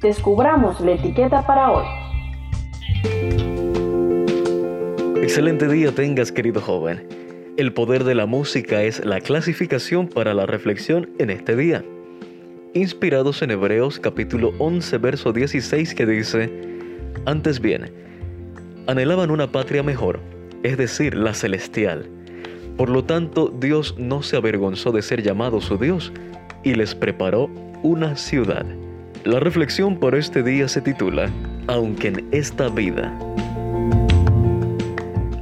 descubramos la etiqueta para hoy. Excelente día tengas, querido joven. El poder de la música es la clasificación para la reflexión en este día. Inspirados en Hebreos capítulo 11, verso 16 que dice, Antes bien, anhelaban una patria mejor, es decir, la celestial. Por lo tanto, Dios no se avergonzó de ser llamado su Dios y les preparó una ciudad. La reflexión por este día se titula, Aunque en esta vida.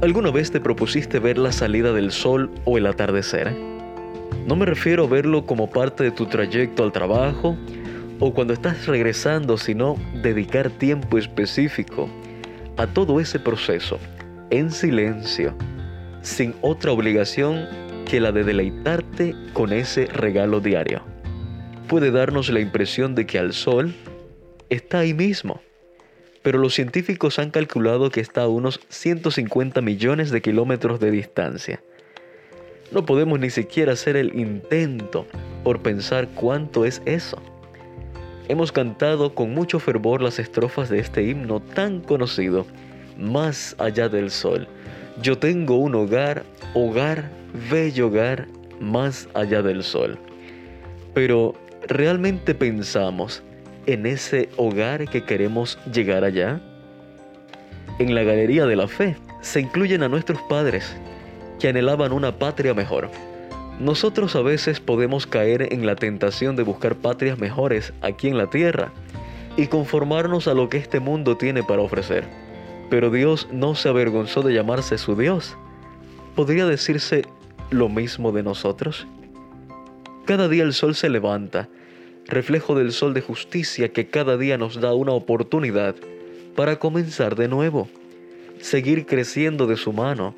¿Alguna vez te propusiste ver la salida del sol o el atardecer? No me refiero a verlo como parte de tu trayecto al trabajo o cuando estás regresando, sino dedicar tiempo específico a todo ese proceso, en silencio, sin otra obligación que la de deleitarte con ese regalo diario. Puede darnos la impresión de que al sol está ahí mismo pero los científicos han calculado que está a unos 150 millones de kilómetros de distancia. No podemos ni siquiera hacer el intento por pensar cuánto es eso. Hemos cantado con mucho fervor las estrofas de este himno tan conocido, Más allá del sol. Yo tengo un hogar, hogar, bello hogar, más allá del sol. Pero, ¿realmente pensamos en ese hogar que queremos llegar allá? En la galería de la fe se incluyen a nuestros padres que anhelaban una patria mejor. Nosotros a veces podemos caer en la tentación de buscar patrias mejores aquí en la tierra y conformarnos a lo que este mundo tiene para ofrecer. Pero Dios no se avergonzó de llamarse su Dios. ¿Podría decirse lo mismo de nosotros? Cada día el sol se levanta reflejo del sol de justicia que cada día nos da una oportunidad para comenzar de nuevo, seguir creciendo de su mano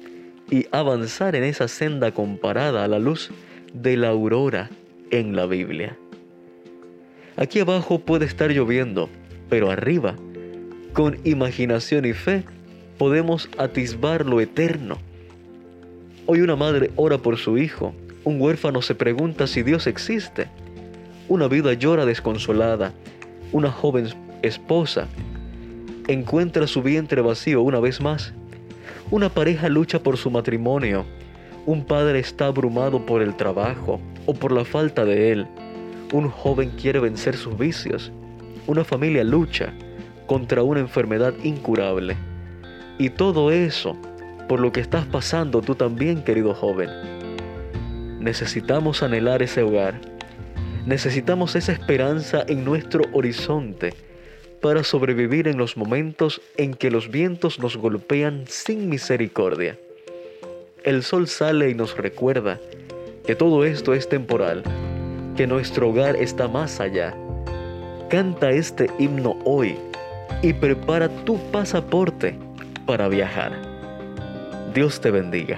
y avanzar en esa senda comparada a la luz de la aurora en la Biblia. Aquí abajo puede estar lloviendo, pero arriba, con imaginación y fe, podemos atisbar lo eterno. Hoy una madre ora por su hijo, un huérfano se pregunta si Dios existe una vida llora desconsolada. Una joven esposa encuentra su vientre vacío una vez más. Una pareja lucha por su matrimonio. Un padre está abrumado por el trabajo o por la falta de él. Un joven quiere vencer sus vicios. Una familia lucha contra una enfermedad incurable. Y todo eso por lo que estás pasando tú también, querido joven. Necesitamos anhelar ese hogar Necesitamos esa esperanza en nuestro horizonte para sobrevivir en los momentos en que los vientos nos golpean sin misericordia. El sol sale y nos recuerda que todo esto es temporal, que nuestro hogar está más allá. Canta este himno hoy y prepara tu pasaporte para viajar. Dios te bendiga.